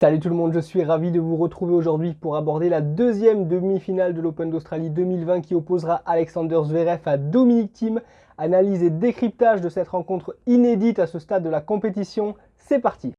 Salut tout le monde, je suis ravi de vous retrouver aujourd'hui pour aborder la deuxième demi-finale de l'Open d'Australie 2020 qui opposera Alexander Zverev à Dominic Thiem. Analyse et décryptage de cette rencontre inédite à ce stade de la compétition, c'est parti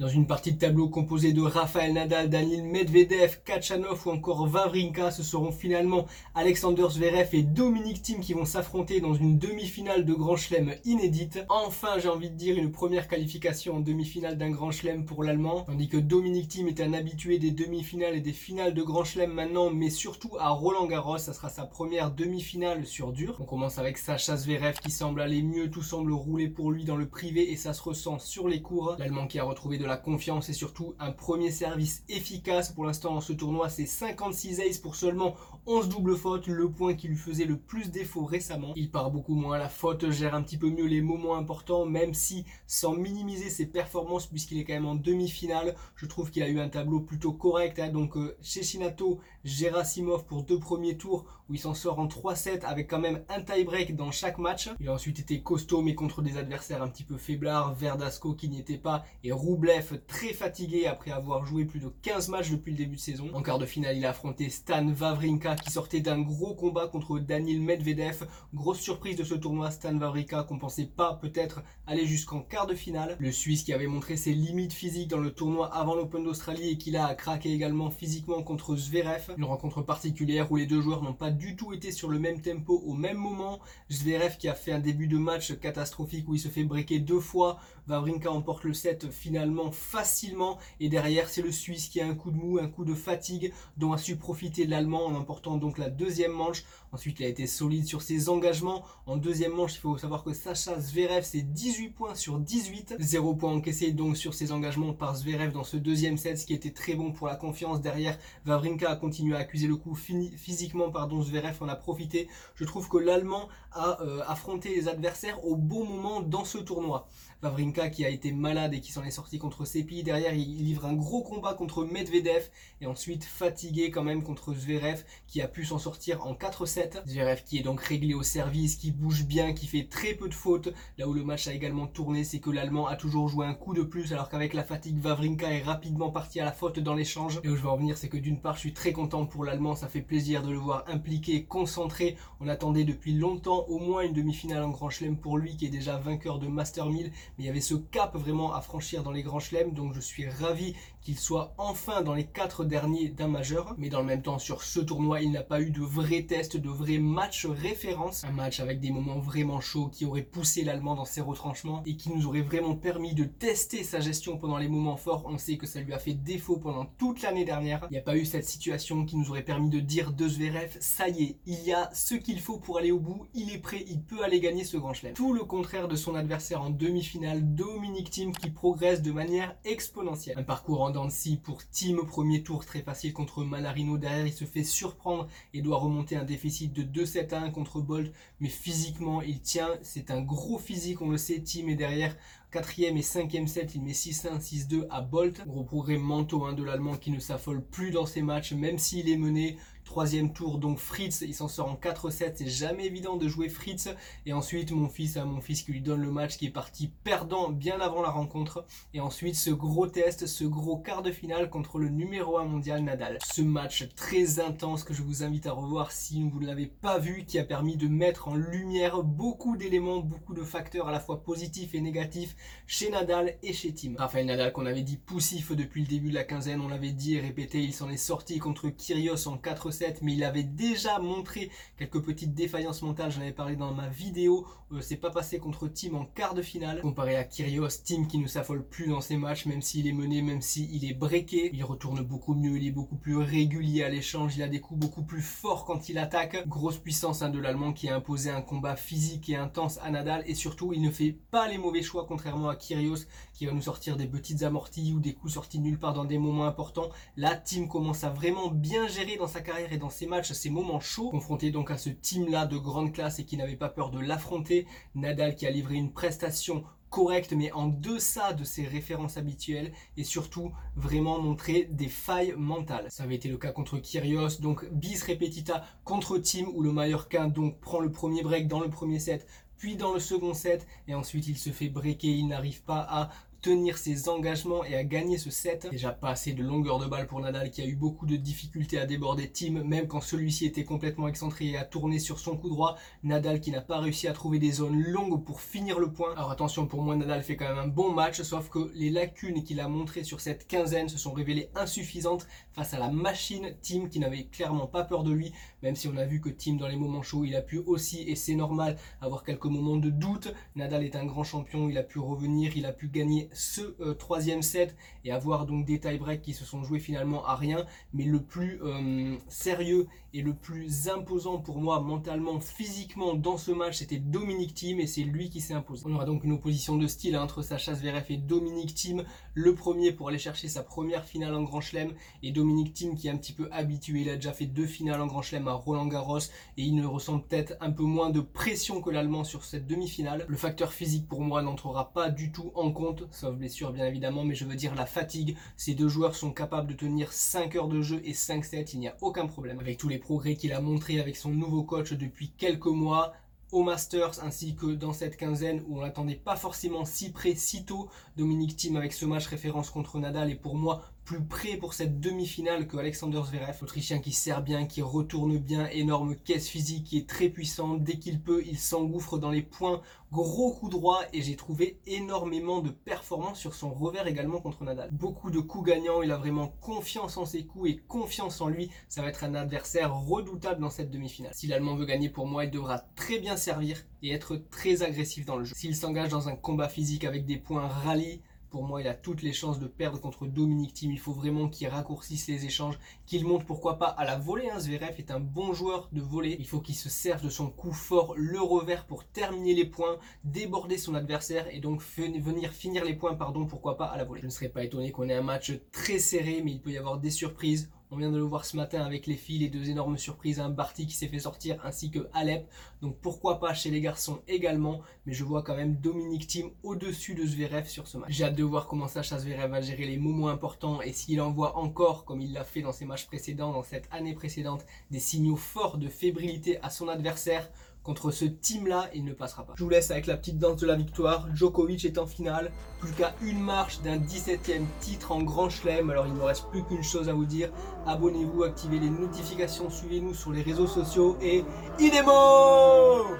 Dans une partie de tableau composée de Rafael Nadal, Daniel Medvedev, Kachanov ou encore Vavrinka, ce seront finalement Alexander Zverev et Dominic Thiem qui vont s'affronter dans une demi-finale de Grand Chelem inédite. Enfin, j'ai envie de dire une première qualification en demi-finale d'un Grand Chelem pour l'Allemand, tandis que Dominic Thiem est un habitué des demi-finales et des finales de Grand Chelem maintenant, mais surtout à Roland Garros, ça sera sa première demi-finale sur dur. On commence avec Sacha Zverev qui semble aller mieux, tout semble rouler pour lui dans le privé et ça se ressent sur les cours. L'Allemand qui a retrouvé de la confiance et surtout un premier service efficace. Pour l'instant, dans ce tournoi, c'est 56 aces pour seulement 11 doubles fautes, le point qui lui faisait le plus défaut récemment. Il part beaucoup moins, la faute gère un petit peu mieux les moments importants, même si sans minimiser ses performances, puisqu'il est quand même en demi-finale, je trouve qu'il a eu un tableau plutôt correct. Hein. Donc euh, chez Shinato, Gerasimov pour deux premiers tours, où il s'en sort en 3-7 avec quand même un tie-break dans chaque match. Il a ensuite été costaud, mais contre des adversaires un petit peu faiblards, Verdasco qui n'y était pas, et Roublev très fatigué après avoir joué plus de 15 matchs depuis le début de saison. En quart de finale, il a affronté Stan Wawrinka qui sortait d'un gros combat contre Daniel Medvedev. Grosse surprise de ce tournoi, Stan Wawrinka qu'on pensait pas peut-être aller jusqu'en quart de finale. Le Suisse qui avait montré ses limites physiques dans le tournoi avant l'Open d'Australie et qui a craqué également physiquement contre Zverev. Une rencontre particulière où les deux joueurs n'ont pas du tout été sur le même tempo au même moment. Zverev qui a fait un début de match catastrophique où il se fait breaker deux fois. Wawrinka emporte le set finalement facilement. Et derrière, c'est le Suisse qui a un coup de mou, un coup de fatigue dont a su profiter l'Allemand en emportant donc la deuxième manche. Ensuite, il a été solide sur ses engagements. En deuxième manche, il faut savoir que Sacha Zverev, c'est 18 points sur 18. 0 points encaissés donc sur ses engagements par Zverev dans ce deuxième set, ce qui était très bon pour la confiance. Derrière, Vavrinka a continué à accuser le coup physiquement, pardon, Zverev en a profité. Je trouve que l'Allemand a euh, affronté les adversaires au bon moment dans ce tournoi. Vavrinka qui a été malade et qui s'en est sorti contre Sepi. Derrière, il livre un gros combat contre Medvedev et ensuite fatigué quand même contre Zverev qui a pu s'en sortir en 4-7. Zverev qui est donc réglé au service, qui bouge bien, qui fait très peu de fautes. Là où le match a également tourné, c'est que l'Allemand a toujours joué un coup de plus alors qu'avec la fatigue, Vavrinka est rapidement parti à la faute dans l'échange. Et où je veux en venir, c'est que d'une part, je suis très content pour l'Allemand, ça fait plaisir de le voir impliqué, concentré. On attendait depuis longtemps au moins une demi-finale en Grand Chelem pour lui qui est déjà vainqueur de Master 1000, mais il y avait ce cap vraiment à franchir dans les Grands Chelems, donc je suis ravi qu'il soit enfin dans les quatre derniers d'un majeur. Mais dans le même temps, sur ce tournoi, il n'a pas eu de vrai test, de vrai match référence. Un match avec des moments vraiment chauds qui auraient poussé l'Allemand dans ses retranchements et qui nous aurait vraiment permis de tester sa gestion pendant les moments forts. On sait que ça lui a fait défaut pendant toute l'année dernière. Il n'y a pas eu cette situation qui nous aurait permis de dire de Zverev, ça y est, il y a ce qu'il faut pour aller au bout, il est prêt, il peut aller gagner ce grand chelem. Tout le contraire de son adversaire en demi-finale, Dominic Thiem, qui progresse de manière exponentielle. Un parcours en Dancy pour Team premier tour très facile contre Manarino. Derrière, il se fait surprendre et doit remonter un déficit de 2-7 1 contre Bolt. Mais physiquement, il tient. C'est un gros physique, on le sait. Team est derrière. Quatrième et cinquième set, il met 6-1, 6-2 à Bolt. Gros progrès mentaux hein, de l'Allemand qui ne s'affole plus dans ses matchs, même s'il est mené. Troisième tour, donc Fritz, il s'en sort en 4-7. C'est jamais évident de jouer Fritz. Et ensuite, mon fils, hein, mon fils qui lui donne le match, qui est parti perdant bien avant la rencontre. Et ensuite, ce gros test, ce gros quart de finale contre le numéro 1 mondial Nadal. Ce match très intense que je vous invite à revoir si vous ne l'avez pas vu, qui a permis de mettre en lumière beaucoup d'éléments, beaucoup de facteurs à la fois positifs et négatifs chez Nadal et chez Tim. Rafael Nadal qu'on avait dit poussif depuis le début de la quinzaine, on l'avait dit et répété, il s'en est sorti contre Kyrgios en 4-7 mais il avait déjà montré quelques petites défaillances mentales, j'en avais parlé dans ma vidéo, euh, c'est pas passé contre Tim en quart de finale, comparé à Kyrgios, Tim qui ne s'affole plus dans ses matchs, même s'il est mené, même s'il est breaké, il retourne beaucoup mieux, il est beaucoup plus régulier à l'échange, il a des coups beaucoup plus forts quand il attaque, grosse puissance hein, de l'Allemand qui a imposé un combat physique et intense à Nadal, et surtout il ne fait pas les mauvais choix contrairement à Kyrgios qui va nous sortir des petites amorties ou des coups sortis nulle part dans des moments importants. Là, Tim commence à vraiment bien gérer dans sa carrière et dans ses matchs ces moments chauds, confronté donc à ce team-là de grande classe et qui n'avait pas peur de l'affronter. Nadal qui a livré une prestation correcte mais en deçà de ses références habituelles et surtout vraiment montrer des failles mentales. Ça avait été le cas contre Kyrgios, donc bis repetita contre Tim où le Mallorquin donc prend le premier break dans le premier set puis dans le second set, et ensuite il se fait breaker, il n'arrive pas à tenir ses engagements et à gagner ce set. Déjà pas assez de longueur de balle pour Nadal qui a eu beaucoup de difficultés à déborder Tim, même quand celui-ci était complètement excentré et à tourner sur son coup droit. Nadal qui n'a pas réussi à trouver des zones longues pour finir le point. Alors attention, pour moi, Nadal fait quand même un bon match, sauf que les lacunes qu'il a montrées sur cette quinzaine se sont révélées insuffisantes face à la machine Tim qui n'avait clairement pas peur de lui, même si on a vu que Tim dans les moments chauds, il a pu aussi, et c'est normal, avoir quelques moments de doute. Nadal est un grand champion, il a pu revenir, il a pu gagner ce euh, troisième set et avoir donc des tie-breaks qui se sont joués finalement à rien. Mais le plus euh, sérieux et le plus imposant pour moi mentalement, physiquement dans ce match, c'était Dominique Thiem et c'est lui qui s'est imposé. On aura donc une opposition de style hein, entre Sacha Zverev et Dominique Thiem. Le premier pour aller chercher sa première finale en Grand Chelem et Dominique Thiem qui est un petit peu habitué. Il a déjà fait deux finales en Grand Chelem à Roland Garros et il ne ressent peut-être un peu moins de pression que l'Allemand sur cette demi-finale. Le facteur physique pour moi n'entrera pas du tout en compte, sauf blessure bien évidemment, mais je veux dire la fatigue. Ces deux joueurs sont capables de tenir 5 heures de jeu et 5 sets, il n'y a aucun problème. Avec tous les progrès qu'il a montré avec son nouveau coach depuis quelques mois, au Masters ainsi que dans cette quinzaine où on n'attendait pas forcément si près si tôt. Dominique Thiem avec ce match référence contre Nadal est pour moi plus près pour cette demi-finale que Alexander Zverev, l'Autrichien qui sert bien, qui retourne bien, énorme caisse physique, qui est très puissant. Dès qu'il peut, il s'engouffre dans les points, gros coup droit et j'ai trouvé énormément de performances sur son revers également contre Nadal. Beaucoup de coups gagnants, il a vraiment confiance en ses coups et confiance en lui. Ça va être un adversaire redoutable dans cette demi-finale. Si l'Allemand veut gagner pour moi, il devra très bien servir et être très agressif dans le jeu. S'il s'engage dans un combat physique avec des points rallye, pour moi, il a toutes les chances de perdre contre Dominique Thiem. Il faut vraiment qu'il raccourcisse les échanges, qu'il monte pourquoi pas à la volée. Hein. Zverev est un bon joueur de volée. Il faut qu'il se serve de son coup fort, le revers, pour terminer les points, déborder son adversaire et donc venir finir les points, pardon, pourquoi pas à la volée. Je ne serais pas étonné qu'on ait un match très serré, mais il peut y avoir des surprises. On vient de le voir ce matin avec les filles, les deux énormes surprises, un Barty qui s'est fait sortir ainsi que Alep. Donc pourquoi pas chez les garçons également, mais je vois quand même Dominique Thiem au-dessus de Zverev sur ce match. J'ai hâte de voir comment Sacha Zverev va gérer les moments importants et s'il envoie encore, comme il l'a fait dans ses matchs précédents, dans cette année précédente, des signaux forts de fébrilité à son adversaire. Contre ce team-là, il ne passera pas. Je vous laisse avec la petite danse de la victoire. Djokovic est en finale. Plus qu'à une marche d'un 17ème titre en Grand Chelem. Alors il ne me reste plus qu'une chose à vous dire. Abonnez-vous, activez les notifications, suivez-nous sur les réseaux sociaux et IDEMO